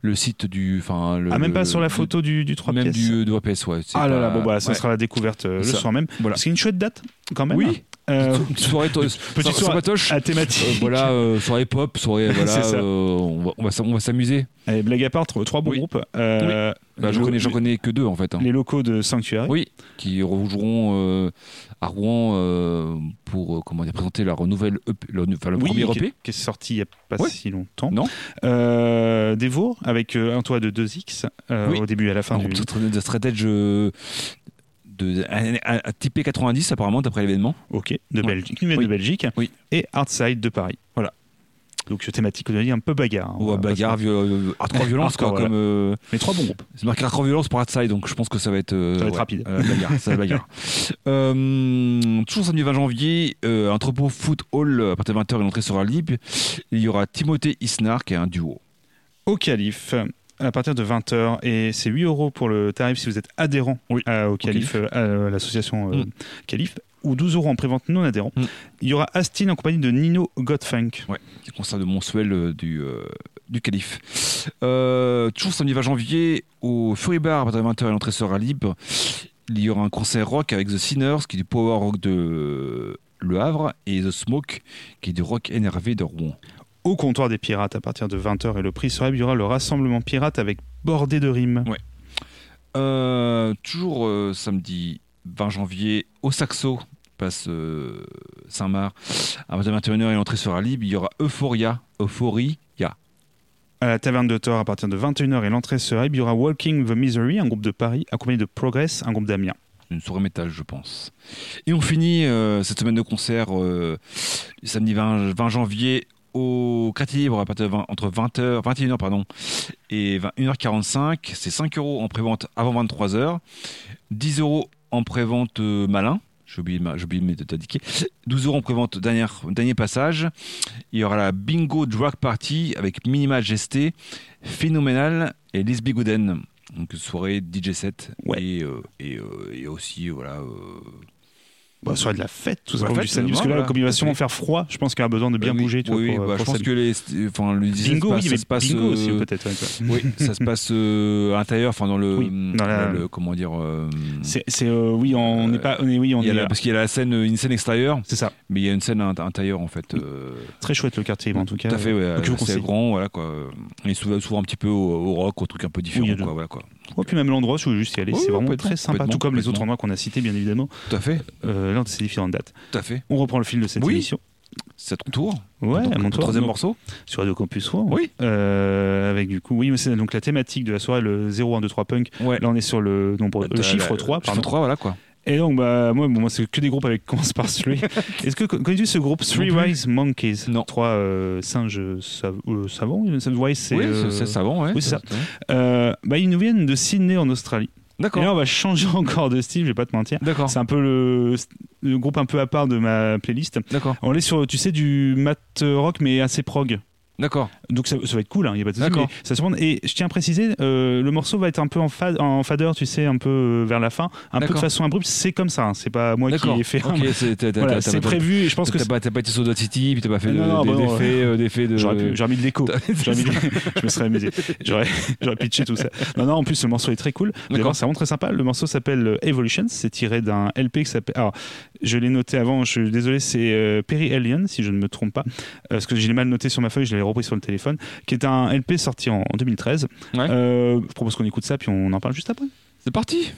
C: le site du enfin le-
D: Ah, même pas sur la photo du, du 3
C: même
D: pièces
C: du de OPS ouais c'est
D: Ah là
C: pas-
D: là, bon bah ça
C: ouais.
D: sera la découverte euh, le soir même.
C: Voilà.
D: C'est une chouette date quand même.
C: oui
D: Euh,
C: Petite soirée,
D: petite
C: so-
D: soirée à thématique.
C: Euh, voilà, euh, soirée pop, soirée, voilà, on va, on s'amuser.
D: Allez, blague à part, trois bons groupes.
C: Bah, j'en connais, connais que deux en fait. hein.
D: Les locaux de Sanctuary.
C: Oui, qui rejoueront à Rouen pour comment dire, présenter leur nouvelle enfin, le premier EP.
D: qui est sorti il n'y a pas si longtemps.
C: Non.
D: Devour, avec un toit de 2X euh,
C: Oui.
D: au début et à la fin
C: Un
D: du.
C: de de, typé 90 apparemment d'après l'événement.
D: Ok, de
C: Ouais.
D: Belgique,
C: Oui.
D: de Belgique.
C: Oui.
D: Et Outside de Paris. Voilà. Donc thématique, on a dit un peu bagarre. hein,
C: à bagarre, viol- euh, hardcore violence
D: Hardcore,
C: quoi,
D: voilà.
C: comme euh,
D: Mais trois bons groupes.
C: c'est marqué hardcore violence pour Outside donc je pense que ça va être euh,
D: Ça va être rapide.
C: euh, bagarre, ça va être bagarre. Euh, toujours samedi 20 janvier, entrepôt foot hall à partir de 20h et l'entrée sera libre. Il y aura Timothée Isnar qui est un duo.
D: Au Calife, à partir de 20h, et c'est 8 euros pour le tarif si vous êtes adhérent
C: Oui.
D: à- au Calife, euh, à l'association euh,
C: Mm.
D: Calife, ou 12 euros en prévente non adhérent.
C: Mm.
D: Il y aura Astin en compagnie de Nino Godfunk.
C: Ouais, le concert de mensuel euh, du, euh, du calife. Euh, toujours samedi 20 janvier, au Fury Bar, à partir de 20h, l'entrée sera libre. Il y aura un concert rock avec The Sinners, qui est du power rock de Le Havre, et The Smoke, qui est du rock énervé de Rouen.
D: Au comptoir des pirates à partir de 20h et le prix sera, il y aura le rassemblement pirate avec bordé de rimes.
C: Ouais. Euh, toujours euh, samedi 20 janvier, au Saxo, passe euh, Saint-Marc, à partir de 21h, et l'entrée sera libre. Il y aura Euphoria, Euphoria.
D: À la taverne de Thor à partir de 21h et l'entrée sera libre. Il y aura Walking the Misery, un groupe de Paris, accompagné de Progress, un groupe d'Amiens.
C: une soirée métal, je pense. Et on finit euh, cette semaine de concert euh, samedi 20, 20 janvier au Quartier Libre à partir de 20 entre 20h, 21h pardon, et 21h45. C'est 5 euros en prévente avant 23h, 10 euros en prévente euh, malin. J'ai oublié, de t'indiquer. 12 euros en prévente dernier, dernier passage. Il y aura la Bingo Drag Party avec Minima Gesté, Phénoménal et Liz Bigouden. Donc soirée DJ set
D: Ouais.
C: et, euh, et, euh, et aussi voilà euh,
D: Bah, soirée de la fête, tout simplement,
C: fête,
D: du samedi. Parce que là,
C: voilà,
D: comme il va sûrement faire froid, je pense qu'il y a besoin de bien
C: oui,
D: bouger. tu vois,
C: oui,
D: pour,
C: bah,
D: pour
C: je pense que les enfin le DJ
D: Bingo, oui,
C: ça,
D: y
C: se passe
D: bingo aussi,
C: euh,
D: peut-être.
C: oui ça se passe euh, à l'intérieur enfin dans le,
D: Oui, dans la-
C: le- comment dire euh,
D: C'est, euh, oui, on n'est pas, on est, oui, on
C: y
D: est.
C: la- parce qu'il y a la scène une scène extérieure
D: C'est ça.
C: mais il y a une scène l'intérieur en fait euh,
D: Très chouette le quartier, en tout cas.
C: tout à fait ouais, c'est grand voilà quoi et souvent, souvent un petit peu au, rock au truc un peu différent
D: y
C: quoi, voilà quoi
D: Ouais, puis même l'endroit, je voulais juste y aller.
C: Oui,
D: c'est vraiment très sympa, tout comme les autres endroits qu'on a cités, bien évidemment.
C: tout à fait
D: Euh, là, c'est différentes dates.
C: tout à fait
D: On reprend le fil de cette
C: Oui.
D: émission.
C: c'est ton tour
D: Ouais,
C: Ton-
D: mon tour.
C: troisième morceau
D: Sur Radio Campus Rouen.
C: Oui.
D: Euh, avec du coup, oui, mais c'est donc la thématique de la soirée, le 0, 1, 2, 3 punk.
C: ouais
D: Là, on est sur le nombre, le
C: Euh,
D: chiffre
C: la-
D: 3,
C: chiffre
D: pardon.
C: 3 voilà quoi
D: Et donc, bah, moi, bon, moi c'est que des groupes avec commence par 3. Est-ce que connais-tu ce groupe Three. Wise Monkeys?
C: Non.
D: Trois euh, singes sav- euh, savants Wise, c'est.
C: oui
D: euh,
C: c'est- savant ouais
D: oui, c'est ça. Euh, bah, ils nous viennent de Sydney en Australie. Et là,
C: d'accord
D: on va changer encore de style, je vais pas te mentir.
C: d'accord
D: C'est un peu le, le groupe un peu à part de ma playlist.
C: d'accord
D: On est sur, tu sais, du mat rock, mais assez prog.
C: D'accord
D: Donc ça, ça va être cool, il y a pas de souci.
C: D'accord.
D: Ça se prend- et je tiens à préciser, euh, le morceau va être un peu en, fa en fader, tu sais, un peu euh, vers la fin, un peu de
C: D'accord.
D: façon abrupte. C'est comme ça, hein, c'est pas moi qui
C: d'accord
D: ai fait. un-
C: ok c'est
D: Voilà, prévu et je pense que
C: T'as pas, été sur Dot City, puis t'as pas fait de-
D: Non, non,
C: des-
D: non,
C: d'effets, d'effets de.
D: J'aurais mis de l'écho. Je me serais amusé. J'aurais, pitché tout ça. Non, non, en plus, le morceau est très cool. Voir, c'est vraiment très sympa. Le morceau s'appelle euh, Evolutions. C'est tiré d'un LP qui s'appelle. Alors, je l'ai noté avant, je suis désolé, c'est Perry Alien, si je ne me trompe pas. Parce que j'ai mal noté sur ma feuille, je l'avais repris sur le téléphone. Qui est un LP sorti en, en 2013.
C: Ouais.
D: Euh, je propose qu'on écoute ça, puis on en parle juste après.
C: C'est parti.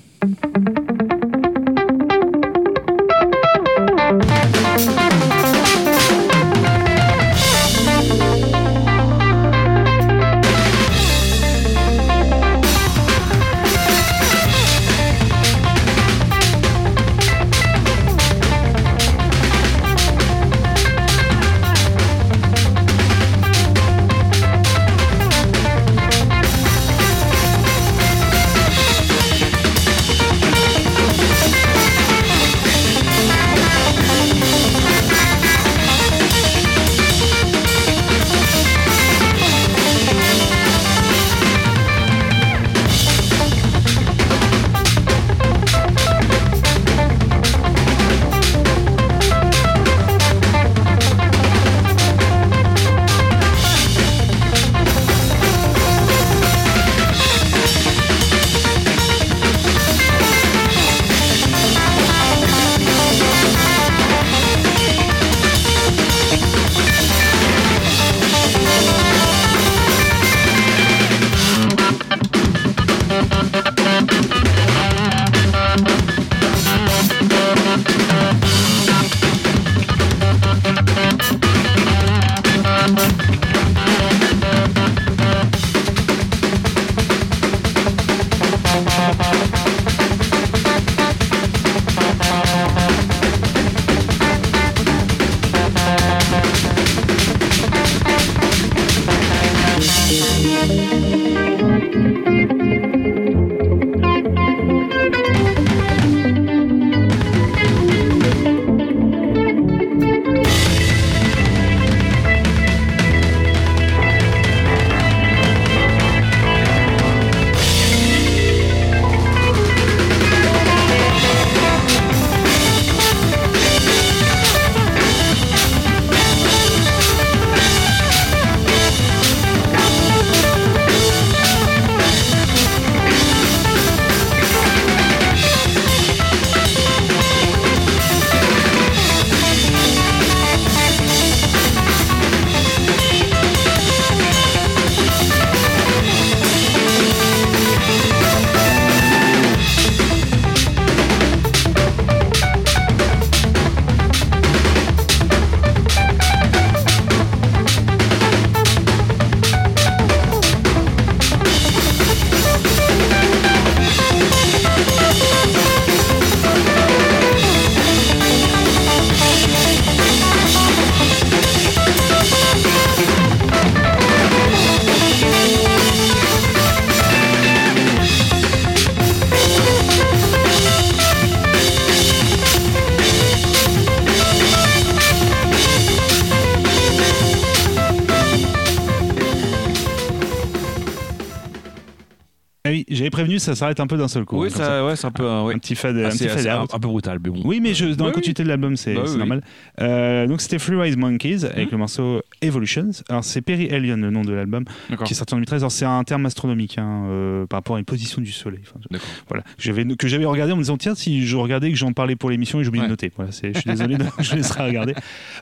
D: Ça s'arrête un peu d'un seul coup.
C: Oui,
D: hein,
C: ça, ouais, c'est un peu un, ouais.
D: Un petit fade, un petit fade
C: un, peu brutal, mais bon.
D: Oui, mais je, dans la
C: Oui,
D: continuité de l'album, c'est
C: Bah oui,
D: normal. Euh, donc c'était Free Rise Monkeys avec
C: Mhm.
D: le morceau Evolutions. Alors c'est Perry Elliott, le nom de l'album, qui est sorti en 2013. Alors c'est un terme astronomique hein, euh, par rapport à une position du soleil. Enfin, je- voilà, j'avais que j'avais regardé en me disant tiens si je regardais que j'en parlais pour l'émission et j'oublie de
C: Ouais.
D: noter. Voilà, je suis désolé, de- je laisserai regarder.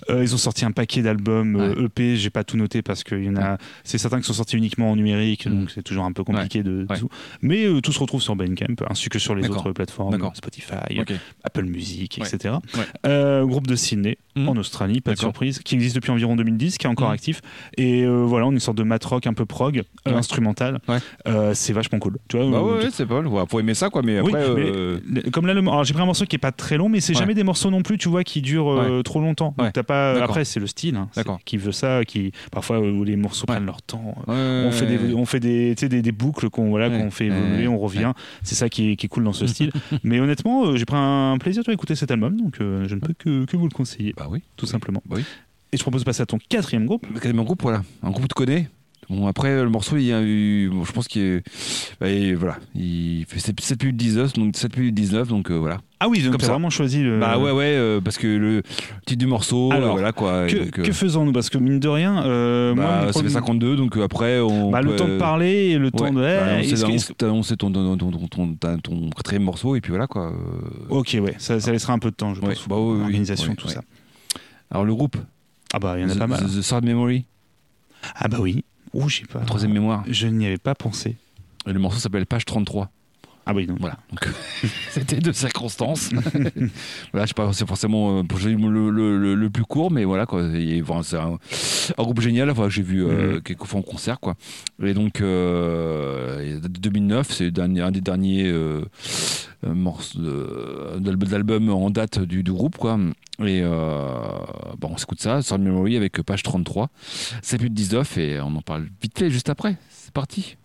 D: Euh, ils ont sorti un paquet d'albums euh, EP. J'ai pas tout noté parce qu'il y en a. C'est certains qui sont sortis uniquement en numérique, donc c'est toujours un peu compliqué de
C: Ouais.
D: tout. Mais euh, tout se retrouve sur Bandcamp, ainsi que sur les autres plateformes. Spotify. Apple Music,
C: Ouais.
D: etc.
C: Ouais.
D: Groupe de Sydney
C: Mhm.
D: en Australie, pas de surprise, qui existe depuis environ 2010, qui est encore
C: Mhm.
D: actif. Et euh, voilà, on est une sorte de mat rock un peu prog, euh,
C: Ouais.
D: instrumental.
C: Ouais.
D: Euh, c'est vachement cool. Tu vois,
C: Bah ouais, c'est pas mal. Ouais, faut aimer ça, quoi. Mais
D: oui,
C: après,
D: mais comme là, le- alors, j'ai pris un morceau qui est pas très long, mais c'est jamais des morceaux non plus, tu vois, qui durent trop longtemps. Donc, t'as pas. Après, c'est le style, hein, qui veut ça, qui parfois où les morceaux prennent leur temps. On fait des, on fait des, des, des boucles qu'on voilà, qu'on fait évoluer, on revient. C'est ça qui est, qui est cool dans ce style. Mais honnêtement, j'ai pris un plaisir à écouter cet album, donc je ne peux que, que vous le conseiller,
C: Bah oui.
D: tout simplement.
C: Bah oui.
D: Et je propose de passer à ton quatrième groupe.
C: Quatrième groupe, voilà. Un groupe tu connais. Bon, après, le morceau, il y a eu. bon, je pense qu'il est. bah, voilà. Il fait 7 minutes 19, donc 7 minutes 19, donc euh, voilà.
D: Ah oui, donc t'as vraiment choisi le.
C: Bah ouais, ouais, euh, parce que le titre du morceau,
D: Alors,
C: euh, voilà quoi.
D: Que, faisons-nous? Parce que mine de rien,
C: bah,
D: moi,
C: ça fait
D: premiers-
C: 52, donc après, on.
D: Bah, le temps de parler et le temps de.
C: Bah, on sait- ton, ton, ton, quatrième morceau, et puis voilà quoi.
D: Ok, ouais, ça, ça laissera un peu de temps, je
C: Ouais,
D: pense.
C: bah oui, oui,
D: Organisation,
C: ouais,
D: tout ça.
C: Alors, le groupe,
D: Ah bah, il y en a
C: The,
D: pas mal.
C: The, The Third Memory,
D: Ah bah oui. Ouh, je sais pas.
C: la troisième mémoire.
D: Je n'y avais pas pensé.
C: Et le morceau s'appelle Page 33.
D: Ah oui, non.
C: Voilà. Donc, c'était de circonstances. voilà, je sais pas, c'est forcément euh, le, le, le, le plus court, mais voilà quoi. Voilà, c'est un, un groupe génial. Enfin, j'ai vu euh,
D: Mhm.
C: quelques fois en concert quoi. Et donc, euh, il date de 2009, c'est un des derniers euh, morceaux de- d'alb- d'albums en date du, groupe quoi. Et euh, bon, on s'écoute ça, Sound Memory avec page 33, 7 minutes 19 et on en parle vite fait juste après. C'est parti.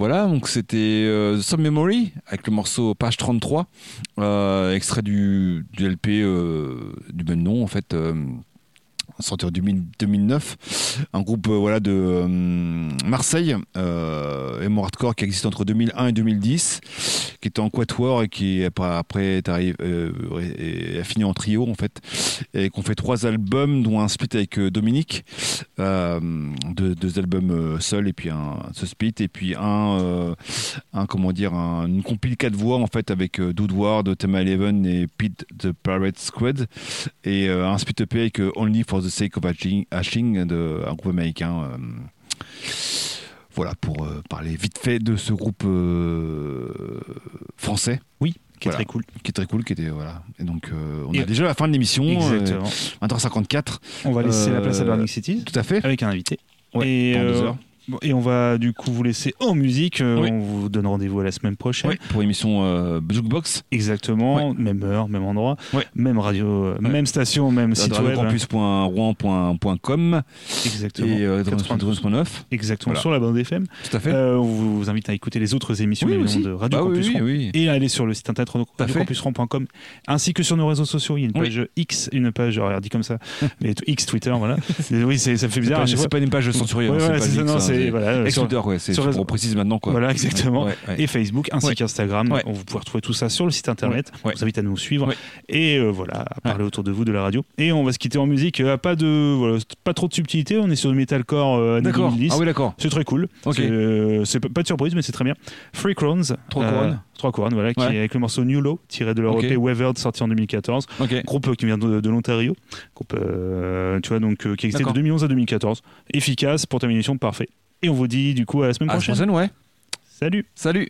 C: Voilà, donc c'était euh, Some Memory avec le morceau Page 33, euh, extrait du, LP euh, du même nom en fait. euh, sorti en 2000 2009, un groupe voilà de Marseille, emo hardcore qui existe entre 2001 et 2010, qui était en quatuor et qui après, est arrivé, euh, a fini en trio en fait, et qu'on fait trois albums, dont un split avec euh, Dominique, euh, deux, albums euh, seuls et puis un ce split et puis un, euh, un comment dire, un- une compile quatre voix en fait avec Dude Ward, Thema Eleven et Pete the Pirate Squad et un split EP avec Only for the Sake of Hashing de un groupe américain. Voilà pour euh, parler vite fait de ce groupe euh, français
D: Oui, qui est
C: Voilà.
D: très cool.
C: qui est très cool, qui était voilà. Et donc euh, on
D: Et-
C: a déjà la fin de l'émission, euh,
D: Exactement.
C: 20h54,
D: On va laisser la place à Burning City
C: tout à fait.
D: avec un invité.
C: Ouais,
D: et,
C: pendant deux heures.
D: Bon, et on va du coup vous laisser en musique. Euh,
C: Oui.
D: On vous donne rendez-vous à la semaine prochaine.
C: Ouais, pour l'émission euh, Jukebox.
D: Exactement, même heure, même endroit, même radio, euh, même station, même site web.
C: radiocampus.rouen.com
D: Exactement.
C: et euh,
D: 92.
C: 92.9.
D: Exactement,
C: Voilà.
D: sur la bande FM.
C: Tout à fait.
D: Euh, on vous invite à écouter les autres émissions
C: Oui,
D: de Radio
C: Bah oui,
D: Campus
C: oui,
D: Rouen.
C: oui.
D: Et aller sur le site internet
C: à
D: radiocampusrouen.com ainsi que sur nos réseaux sociaux. Il y a une
C: Oui.
D: page X, une page, alors dit comme ça, mais X Twitter, voilà. Oui, ça fait bizarre. à
C: C'est pas, pas une page censurée.
D: Ouais,
C: c'est
D: c'est- voilà, euh,
C: Ex Twitter, ouais, c'est pour préciser maintenant quoi.
D: Voilà, exactement.
C: Ouais, ouais.
D: Et Facebook ainsi qu'Instagram. On vous pouvez retrouver tout ça sur le site internet. On vous invite à nous suivre. Et euh, voilà, à parler autour de vous de la radio. Et on va se quitter en musique. Euh, pas de, voilà, pas trop de subtilité. On est sur le metalcore euh,
C: D'accord.
D: 2010.
C: Ah oui, d'accord.
D: C'est très cool.
C: Ok.
D: C'est, euh, pas de surprise, mais c'est très bien. Free Crowns.
C: Trois
D: euh,
C: couronnes.
D: Trois couronnes, voilà, qui est avec le morceau New Low, tiré de leur
C: Ok.
D: EP Weathered, sorti en 2014.
C: Ok.
D: Groupe euh, qui vient de, de l'Ontario. Groupe, euh, tu vois, donc, euh, qui existait de
C: D'accord.
D: 2011 à 2014. Efficace, pour termination, parfait. Et on vous dit du coup à la semaine
C: À la
D: prochaine.
C: prochaine, ouais.
D: Salut
C: Salut.